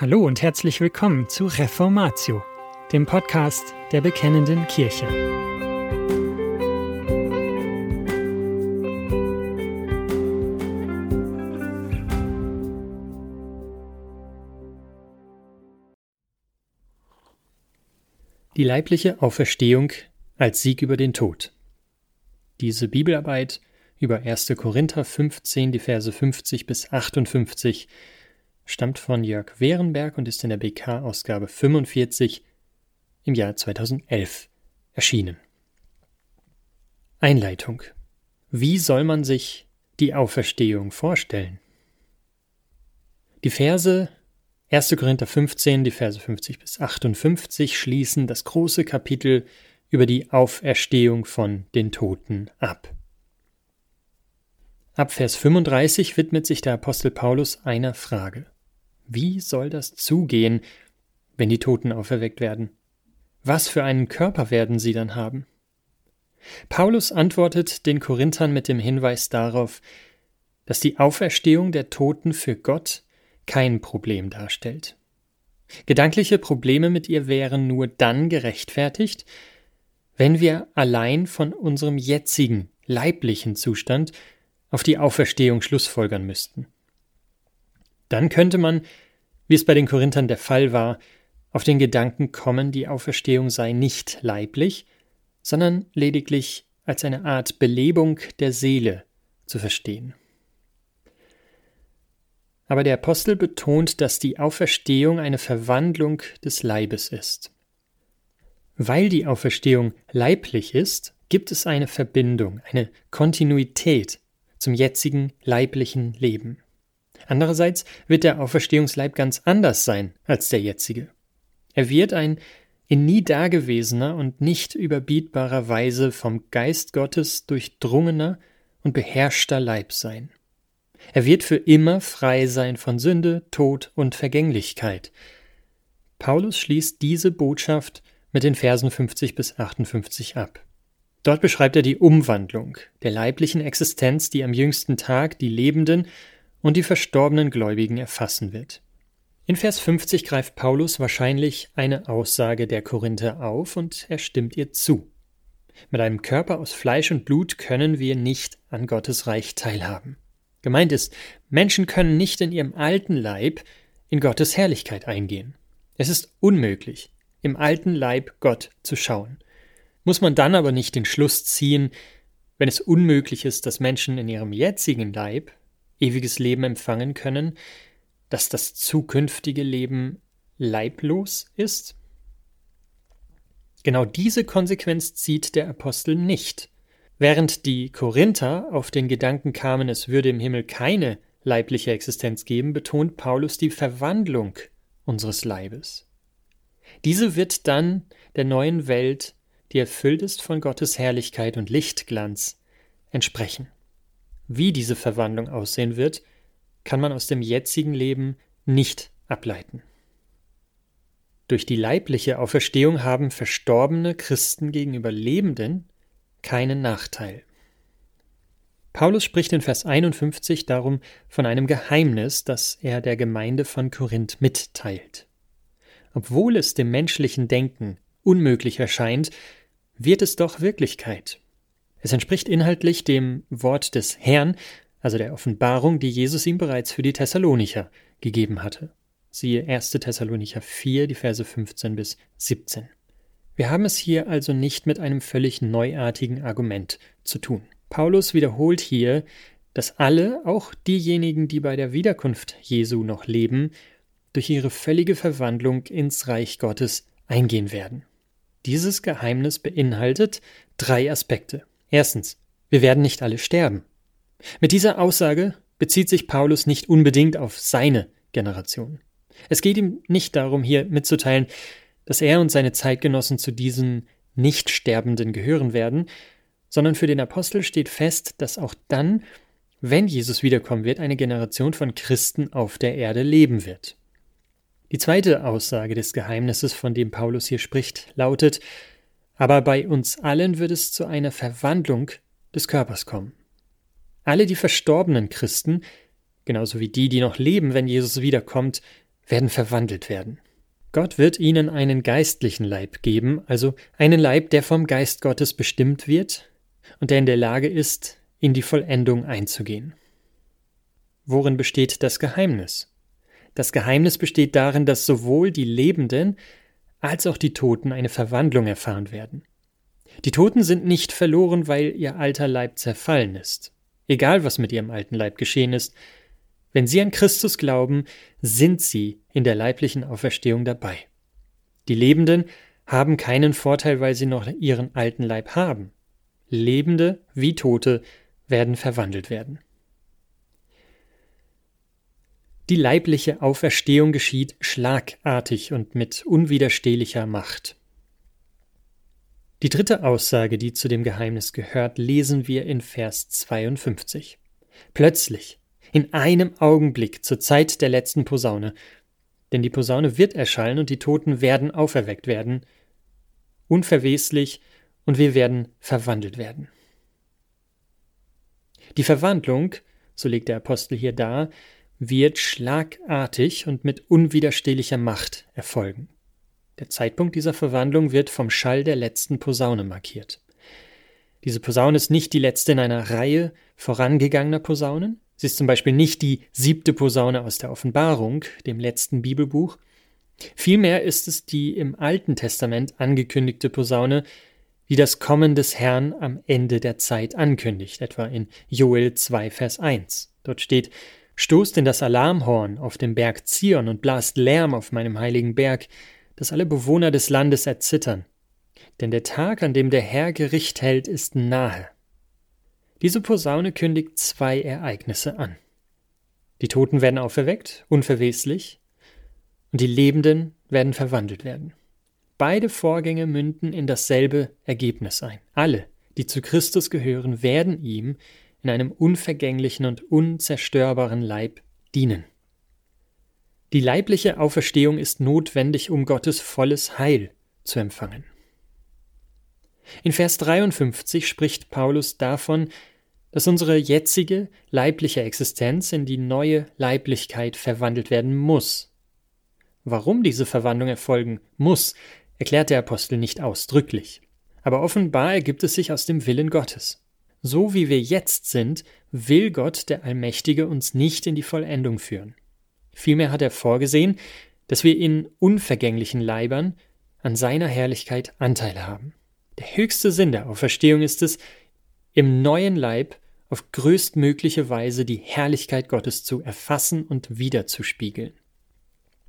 Hallo und herzlich willkommen zu Reformatio, dem Podcast der Bekennenden Kirche. Die leibliche Auferstehung als Sieg über den Tod. Diese Bibelarbeit über 1. Korinther 15, die Verse 50 bis 58 stammt von Jörg Wehrenberg und ist in der BK-Ausgabe 45 im Jahr 2011 erschienen. Einleitung. Wie soll man sich die Auferstehung vorstellen? Die Verse 1. Korinther 15, die Verse 50 bis 58 schließen das große Kapitel über die Auferstehung von den Toten ab. Ab Vers 35 widmet sich der Apostel Paulus einer Frage. Wie soll das zugehen, wenn die Toten auferweckt werden? Was für einen Körper werden sie dann haben? Paulus antwortet den Korinthern mit dem Hinweis darauf, dass die Auferstehung der Toten für Gott kein Problem darstellt. Gedankliche Probleme mit ihr wären nur dann gerechtfertigt, wenn wir allein von unserem jetzigen leiblichen Zustand auf die Auferstehung schlussfolgern müssten. Dann könnte man, wie es bei den Korinthern der Fall war, auf den Gedanken kommen, die Auferstehung sei nicht leiblich, sondern lediglich als eine Art Belebung der Seele zu verstehen. Aber der Apostel betont, dass die Auferstehung eine Verwandlung des Leibes ist. Weil die Auferstehung leiblich ist, gibt es eine Verbindung, eine Kontinuität zum jetzigen leiblichen Leben. Andererseits wird der Auferstehungsleib ganz anders sein als der jetzige. Er wird ein in nie dagewesener und nicht überbietbarer Weise vom Geist Gottes durchdrungener und beherrschter Leib sein. Er wird für immer frei sein von Sünde, Tod und Vergänglichkeit. Paulus schließt diese Botschaft mit den Versen 50 bis 58 ab. Dort beschreibt er die Umwandlung der leiblichen Existenz, die am jüngsten Tag die Lebenden und die verstorbenen Gläubigen erfassen wird. In Vers 50 greift Paulus wahrscheinlich eine Aussage der Korinther auf und er stimmt ihr zu. Mit einem Körper aus Fleisch und Blut können wir nicht an Gottes Reich teilhaben. Gemeint ist, Menschen können nicht in ihrem alten Leib in Gottes Herrlichkeit eingehen. Es ist unmöglich, im alten Leib Gott zu schauen. Muss man dann aber nicht den Schluss ziehen, wenn es unmöglich ist, dass Menschen in ihrem jetzigen Leib ewiges Leben empfangen können, dass das zukünftige Leben leiblos ist? Genau diese Konsequenz zieht der Apostel nicht. Während die Korinther auf den Gedanken kamen, es würde im Himmel keine leibliche Existenz geben, betont Paulus die Verwandlung unseres Leibes. Diese wird dann der neuen Welt, die erfüllt ist von Gottes Herrlichkeit und Lichtglanz, entsprechen. Wie diese Verwandlung aussehen wird, kann man aus dem jetzigen Leben nicht ableiten. Durch die leibliche Auferstehung haben verstorbene Christen gegenüber Lebenden keinen Nachteil. Paulus spricht in Vers 51 darum von einem Geheimnis, das er der Gemeinde von Korinth mitteilt. Obwohl es dem menschlichen Denken unmöglich erscheint, wird es doch Wirklichkeit. Es entspricht inhaltlich dem Wort des Herrn, also der Offenbarung, die Jesus ihm bereits für die Thessalonicher gegeben hatte. Siehe 1. Thessalonicher 4, die Verse 15 bis 17. Wir haben es hier also nicht mit einem völlig neuartigen Argument zu tun. Paulus wiederholt hier, dass alle, auch diejenigen, die bei der Wiederkunft Jesu noch leben, durch ihre völlige Verwandlung ins Reich Gottes eingehen werden. Dieses Geheimnis beinhaltet drei Aspekte. Erstens, wir werden nicht alle sterben. Mit dieser Aussage bezieht sich Paulus nicht unbedingt auf seine Generation. Es geht ihm nicht darum, hier mitzuteilen, dass er und seine Zeitgenossen zu diesen Nichtsterbenden gehören werden, sondern für den Apostel steht fest, dass auch dann, wenn Jesus wiederkommen wird, eine Generation von Christen auf der Erde leben wird. Die zweite Aussage des Geheimnisses, von dem Paulus hier spricht, lautet, aber bei uns allen wird es zu einer Verwandlung des Körpers kommen. Alle die verstorbenen Christen, genauso wie die, die noch leben, wenn Jesus wiederkommt, werden verwandelt werden. Gott wird ihnen einen geistlichen Leib geben, also einen Leib, der vom Geist Gottes bestimmt wird und der in der Lage ist, in die Vollendung einzugehen. Worin besteht das Geheimnis? Das Geheimnis besteht darin, dass sowohl die Lebenden als auch die Toten eine Verwandlung erfahren werden. Die Toten sind nicht verloren, weil ihr alter Leib zerfallen ist. Egal, was mit ihrem alten Leib geschehen ist, wenn sie an Christus glauben, sind sie in der leiblichen Auferstehung dabei. Die Lebenden haben keinen Vorteil, weil sie noch ihren alten Leib haben. Lebende wie Tote werden verwandelt werden. Die leibliche Auferstehung geschieht schlagartig und mit unwiderstehlicher Macht. Die dritte Aussage, die zu dem Geheimnis gehört, lesen wir in Vers 52. Plötzlich, in einem Augenblick zur Zeit der letzten Posaune, denn die Posaune wird erschallen und die Toten werden auferweckt werden, unverweslich, und wir werden verwandelt werden. Die Verwandlung, so legt der Apostel hier dar, wird schlagartig und mit unwiderstehlicher Macht erfolgen. Der Zeitpunkt dieser Verwandlung wird vom Schall der letzten Posaune markiert. Diese Posaune ist nicht die letzte in einer Reihe vorangegangener Posaunen, Sie ist zum Beispiel nicht die siebte Posaune aus der Offenbarung, dem letzten Bibelbuch. Vielmehr ist es die im Alten Testament angekündigte Posaune, die das Kommen des Herrn am Ende der Zeit ankündigt, etwa in Joel 2, Vers 1. Dort steht, Stoßt in das Alarmhorn auf dem Berg Zion und blast Lärm auf meinem heiligen Berg, dass alle Bewohner des Landes erzittern. Denn der Tag, an dem der Herr Gericht hält, ist nahe. Diese Posaune kündigt zwei Ereignisse an. Die Toten werden auferweckt, unverweslich, und die Lebenden werden verwandelt werden. Beide Vorgänge münden in dasselbe Ergebnis ein. Alle, die zu Christus gehören, werden ihm in einem unvergänglichen und unzerstörbaren Leib dienen. Die leibliche Auferstehung ist notwendig, um Gottes volles Heil zu empfangen. In Vers 53 spricht Paulus davon, dass unsere jetzige leibliche Existenz in die neue Leiblichkeit verwandelt werden muss. Warum diese Verwandlung erfolgen muss, erklärt der Apostel nicht ausdrücklich. Aber offenbar ergibt es sich aus dem Willen Gottes. So wie wir jetzt sind, will Gott, der Allmächtige, uns nicht in die Vollendung führen. Vielmehr hat er vorgesehen, dass wir in unvergänglichen Leibern an seiner Herrlichkeit Anteil haben. Der höchste Sinn der Auferstehung ist es, im neuen Leib auf größtmögliche Weise die Herrlichkeit Gottes zu erfassen und wiederzuspiegeln.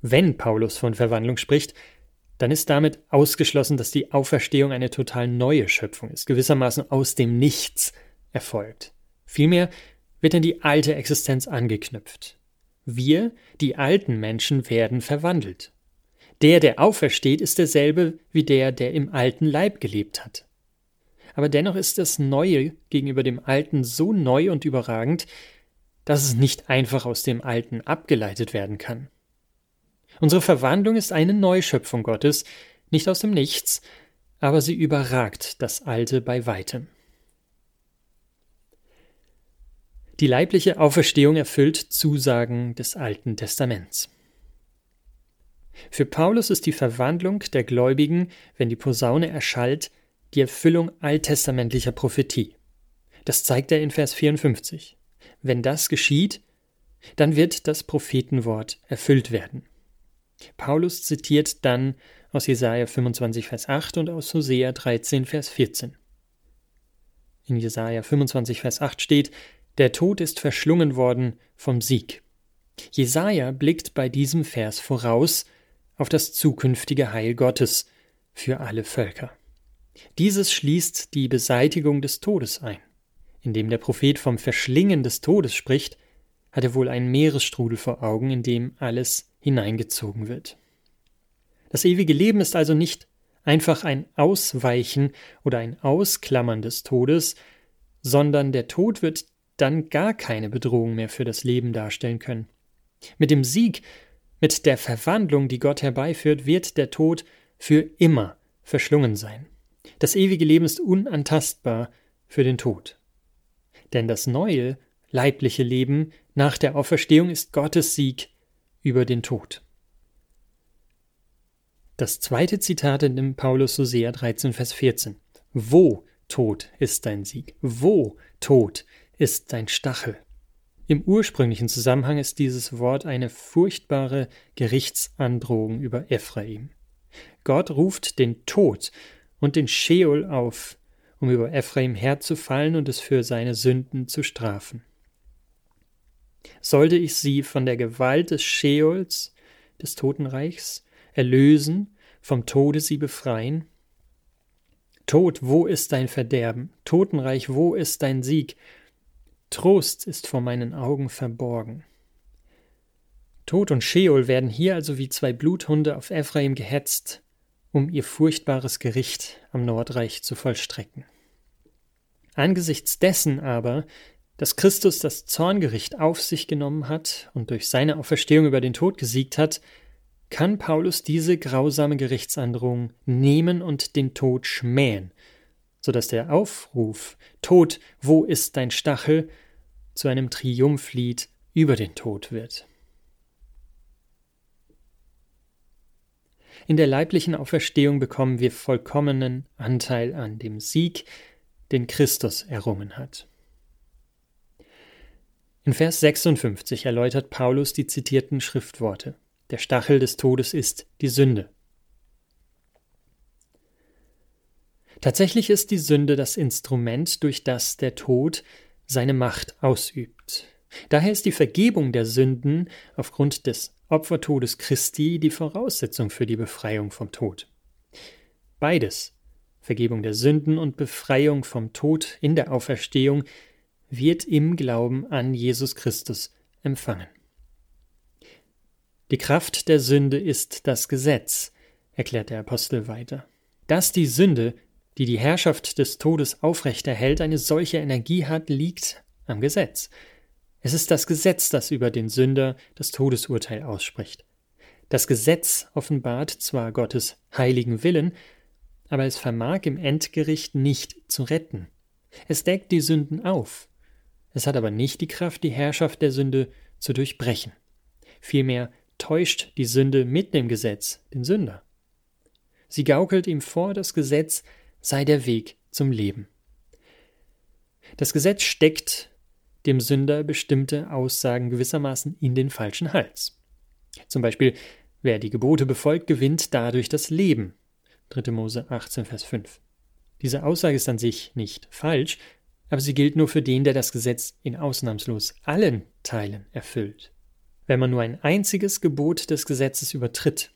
Wenn Paulus von Verwandlung spricht, dann ist damit ausgeschlossen, dass die Auferstehung eine total neue Schöpfung ist, gewissermaßen aus dem Nichts erfolgt. Vielmehr wird an die alte Existenz angeknüpft. Wir, die alten Menschen, werden verwandelt. Der, der aufersteht, ist derselbe wie der, der im alten Leib gelebt hat aber dennoch ist das Neue gegenüber dem Alten so neu und überragend, dass es nicht einfach aus dem Alten abgeleitet werden kann. Unsere Verwandlung ist eine Neuschöpfung Gottes, nicht aus dem Nichts, aber sie überragt das Alte bei weitem. Die leibliche Auferstehung erfüllt Zusagen des Alten Testaments. Für Paulus ist die Verwandlung der Gläubigen, wenn die Posaune erschallt, die Erfüllung alttestamentlicher Prophetie. Das zeigt er in Vers 54. Wenn das geschieht, dann wird das Prophetenwort erfüllt werden. Paulus zitiert dann aus Jesaja 25, Vers 8 und aus Hosea 13, Vers 14. In Jesaja 25, Vers 8 steht: Der Tod ist verschlungen worden vom Sieg. Jesaja blickt bei diesem Vers voraus auf das zukünftige Heil Gottes für alle Völker. Dieses schließt die Beseitigung des Todes ein. Indem der Prophet vom Verschlingen des Todes spricht, hat er wohl einen Meeresstrudel vor Augen, in dem alles hineingezogen wird. Das ewige Leben ist also nicht einfach ein Ausweichen oder ein Ausklammern des Todes, sondern der Tod wird dann gar keine Bedrohung mehr für das Leben darstellen können. Mit dem Sieg, mit der Verwandlung, die Gott herbeiführt, wird der Tod für immer verschlungen sein. Das ewige Leben ist unantastbar für den Tod. Denn das neue, leibliche Leben nach der Auferstehung ist Gottes Sieg über den Tod. Das zweite Zitat in Paulus Hosea 13, Vers 14. Wo, Tod, ist dein Sieg? Wo, Tod, ist dein Stachel? Im ursprünglichen Zusammenhang ist dieses Wort eine furchtbare Gerichtsandrohung über Ephraim. Gott ruft den Tod und den Scheol auf, um über Ephraim herzufallen und es für seine Sünden zu strafen. Sollte ich sie von der Gewalt des Scheols, des Totenreichs, erlösen, vom Tode sie befreien? Tod, wo ist dein Verderben? Totenreich, wo ist dein Sieg? Trost ist vor meinen Augen verborgen. Tod und Scheol werden hier also wie zwei Bluthunde auf Ephraim gehetzt, um ihr furchtbares Gericht am Nordreich zu vollstrecken. Angesichts dessen aber, dass Christus das Zorngericht auf sich genommen hat und durch seine Auferstehung über den Tod gesiegt hat, kann Paulus diese grausame Gerichtsandrohung nehmen und den Tod schmähen, so dass der Aufruf Tod, wo ist dein Stachel zu einem Triumphlied über den Tod wird. In der leiblichen Auferstehung bekommen wir vollkommenen Anteil an dem Sieg, den Christus errungen hat. In Vers 56 erläutert Paulus die zitierten Schriftworte. Der Stachel des Todes ist die Sünde. Tatsächlich ist die Sünde das Instrument, durch das der Tod seine Macht ausübt. Daher ist die Vergebung der Sünden aufgrund des Opfertodes Christi die Voraussetzung für die Befreiung vom Tod. Beides, Vergebung der Sünden und Befreiung vom Tod in der Auferstehung, wird im Glauben an Jesus Christus empfangen. Die Kraft der Sünde ist das Gesetz, erklärt der Apostel weiter. Dass die Sünde, die die Herrschaft des Todes aufrechterhält, eine solche Energie hat, liegt am Gesetz. Es ist das Gesetz, das über den Sünder das Todesurteil ausspricht. Das Gesetz offenbart zwar Gottes heiligen Willen, aber es vermag im Endgericht nicht zu retten. Es deckt die Sünden auf. Es hat aber nicht die Kraft, die Herrschaft der Sünde zu durchbrechen. Vielmehr täuscht die Sünde mit dem Gesetz den Sünder. Sie gaukelt ihm vor, das Gesetz sei der Weg zum Leben. Das Gesetz steckt dem Sünder bestimmte Aussagen gewissermaßen in den falschen Hals. Zum Beispiel, wer die Gebote befolgt, gewinnt dadurch das Leben. 3. Mose 18, Vers 5. Diese Aussage ist an sich nicht falsch, aber sie gilt nur für den, der das Gesetz in ausnahmslos allen Teilen erfüllt. Wenn man nur ein einziges Gebot des Gesetzes übertritt,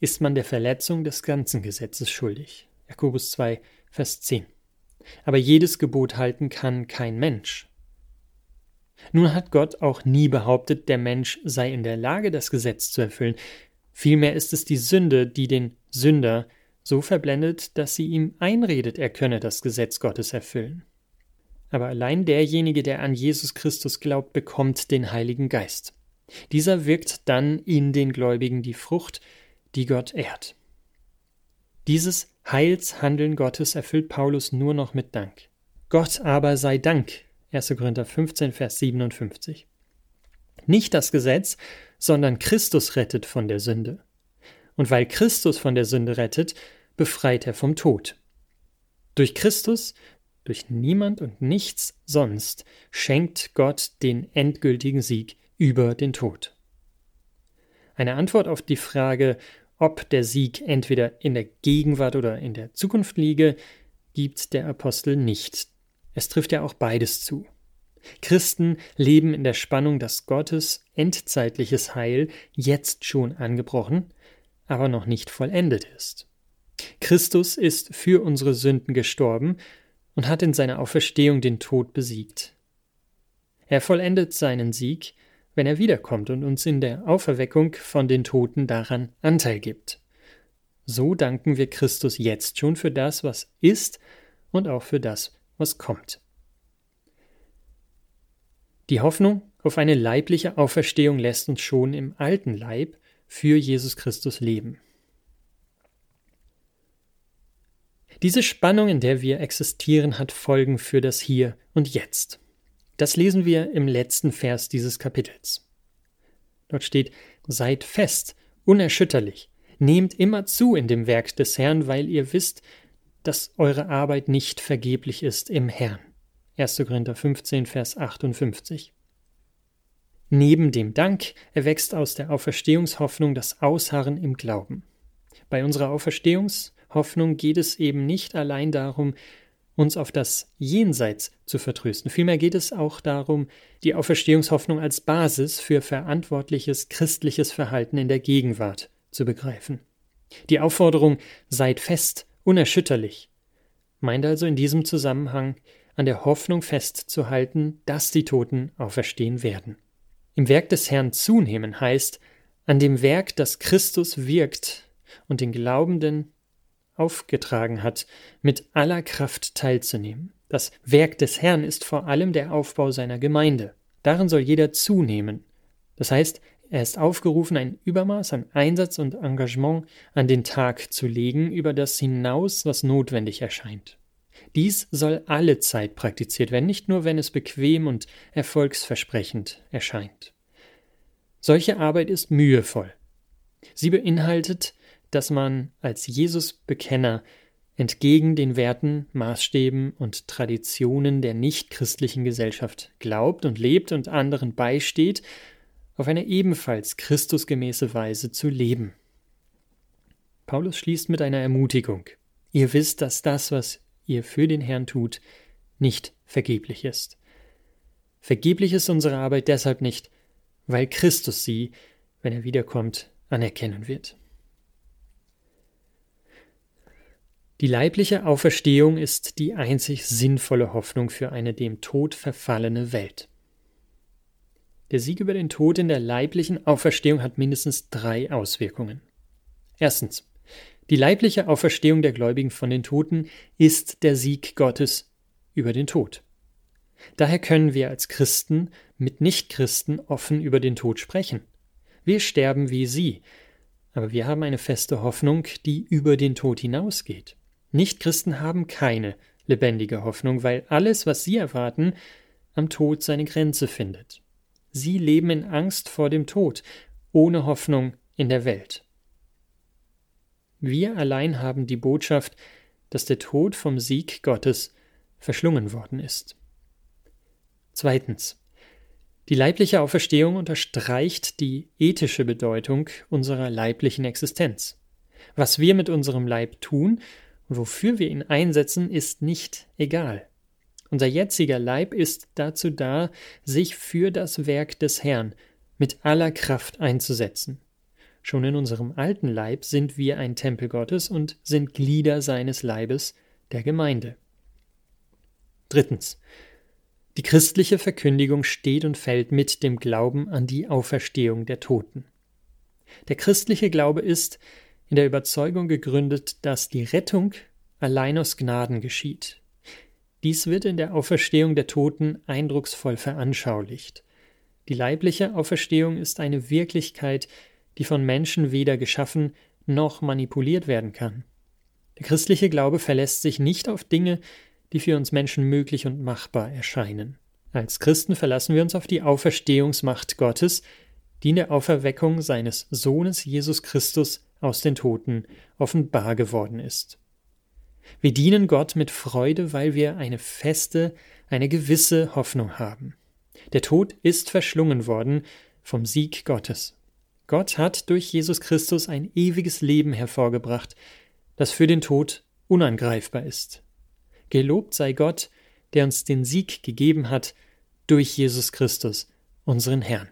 ist man der Verletzung des ganzen Gesetzes schuldig. Jakobus 2, Vers 10. Aber jedes Gebot halten kann kein Mensch. Nun hat Gott auch nie behauptet, der Mensch sei in der Lage, das Gesetz zu erfüllen. Vielmehr ist es die Sünde, die den Sünder so verblendet, dass sie ihm einredet, er könne das Gesetz Gottes erfüllen. Aber allein derjenige, der an Jesus Christus glaubt, bekommt den Heiligen Geist. Dieser wirkt dann in den Gläubigen die Frucht, die Gott ehrt. Dieses Heilshandeln Gottes erfüllt Paulus nur noch mit Dank. Gott aber sei Dank, 1. Korinther 15, Vers 57. Nicht das Gesetz, sondern Christus rettet von der Sünde. Und weil Christus von der Sünde rettet, befreit er vom Tod. Durch Christus, durch niemand und nichts sonst, schenkt Gott den endgültigen Sieg über den Tod. Eine Antwort auf die Frage, ob der Sieg entweder in der Gegenwart oder in der Zukunft liege, gibt der Apostel nicht. Es trifft ja auch beides zu. Christen leben in der Spannung, dass Gottes endzeitliches Heil jetzt schon angebrochen, aber noch nicht vollendet ist. Christus ist für unsere Sünden gestorben und hat in seiner Auferstehung den Tod besiegt. Er vollendet seinen Sieg, wenn er wiederkommt und uns in der Auferweckung von den Toten daran Anteil gibt. So danken wir Christus jetzt schon für das, was ist und auch für das, was kommt. Die Hoffnung auf eine leibliche Auferstehung lässt uns schon im alten Leib für Jesus Christus leben. Diese Spannung, in der wir existieren, hat Folgen für das Hier und Jetzt. Das lesen wir im letzten Vers dieses Kapitels. Dort steht, seid fest, unerschütterlich, Nehmt immer zu in dem Werk des Herrn, weil ihr wisst, dass eure Arbeit nicht vergeblich ist im Herrn. 1. Korinther 15, Vers 58. Neben dem Dank erwächst aus der Auferstehungshoffnung das Ausharren im Glauben. Bei unserer Auferstehungshoffnung geht es eben nicht allein darum, uns auf das Jenseits zu vertrösten. Vielmehr geht es auch darum, die Auferstehungshoffnung als Basis für verantwortliches christliches Verhalten in der Gegenwart zu begreifen. Die Aufforderung seid fest, unerschütterlich meint also in diesem Zusammenhang an der Hoffnung festzuhalten, dass die Toten auferstehen werden. Im Werk des Herrn zunehmen heißt, an dem Werk, das Christus wirkt und den Glaubenden aufgetragen hat, mit aller Kraft teilzunehmen. Das Werk des Herrn ist vor allem der Aufbau seiner Gemeinde. Darin soll jeder zunehmen. Das heißt, er ist aufgerufen, ein Übermaß an Einsatz und Engagement an den Tag zu legen, über das hinaus, was notwendig erscheint. Dies soll alle Zeit praktiziert werden, nicht nur wenn es bequem und erfolgsversprechend erscheint. Solche Arbeit ist mühevoll. Sie beinhaltet, dass man als Jesus-Bekenner entgegen den Werten, Maßstäben und Traditionen der nichtchristlichen Gesellschaft glaubt und lebt und anderen beisteht, auf eine ebenfalls christusgemäße Weise zu leben. Paulus schließt mit einer Ermutigung. Ihr wisst, dass das, was ihr für den Herrn tut, nicht vergeblich ist. Vergeblich ist unsere Arbeit deshalb nicht, weil Christus sie, wenn er wiederkommt, anerkennen wird. Die leibliche Auferstehung ist die einzig sinnvolle Hoffnung für eine dem Tod verfallene Welt. Der Sieg über den Tod in der leiblichen Auferstehung hat mindestens drei Auswirkungen. Erstens. Die leibliche Auferstehung der Gläubigen von den Toten ist der Sieg Gottes über den Tod. Daher können wir als Christen mit Nichtchristen offen über den Tod sprechen. Wir sterben wie sie, aber wir haben eine feste Hoffnung, die über den Tod hinausgeht. Nichtchristen haben keine lebendige Hoffnung, weil alles, was sie erwarten, am Tod seine Grenze findet. Sie leben in Angst vor dem Tod, ohne Hoffnung in der Welt. Wir allein haben die Botschaft, dass der Tod vom Sieg Gottes verschlungen worden ist. Zweitens. Die leibliche Auferstehung unterstreicht die ethische Bedeutung unserer leiblichen Existenz. Was wir mit unserem Leib tun wofür wir ihn einsetzen, ist nicht egal. Unser jetziger Leib ist dazu da, sich für das Werk des Herrn mit aller Kraft einzusetzen. Schon in unserem alten Leib sind wir ein Tempel Gottes und sind Glieder seines Leibes, der Gemeinde. Drittens. Die christliche Verkündigung steht und fällt mit dem Glauben an die Auferstehung der Toten. Der christliche Glaube ist in der Überzeugung gegründet, dass die Rettung allein aus Gnaden geschieht. Dies wird in der Auferstehung der Toten eindrucksvoll veranschaulicht. Die leibliche Auferstehung ist eine Wirklichkeit, die von Menschen weder geschaffen noch manipuliert werden kann. Der christliche Glaube verlässt sich nicht auf Dinge, die für uns Menschen möglich und machbar erscheinen. Als Christen verlassen wir uns auf die Auferstehungsmacht Gottes, die in der Auferweckung seines Sohnes Jesus Christus aus den Toten offenbar geworden ist. Wir dienen Gott mit Freude, weil wir eine feste, eine gewisse Hoffnung haben. Der Tod ist verschlungen worden vom Sieg Gottes. Gott hat durch Jesus Christus ein ewiges Leben hervorgebracht, das für den Tod unangreifbar ist. Gelobt sei Gott, der uns den Sieg gegeben hat durch Jesus Christus, unseren Herrn.